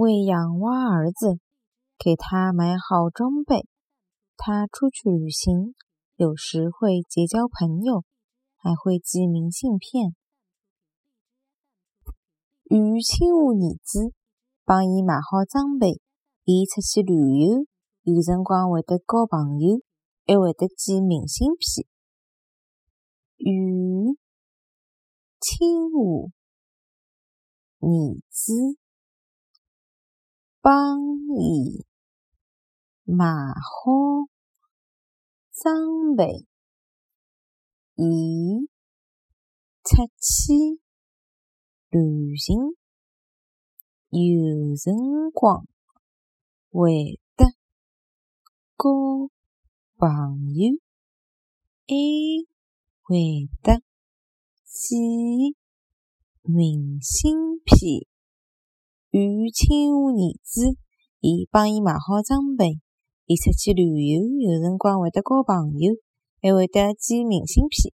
为养娃儿子，给他买好装备。他出去旅行，有时会结交朋友，还会寄明信片。于亲华儿子帮伊买好装备，伊出去旅游，有辰光会得交朋友，还会得寄明信片。于亲华儿子帮伊买好装备，伊出去。旅行有辰光会得交朋友，还会得寄明信片。与亲华儿子，伊帮伊买好装备，伊出去旅游，有辰光会得交朋友，还会得寄明信片。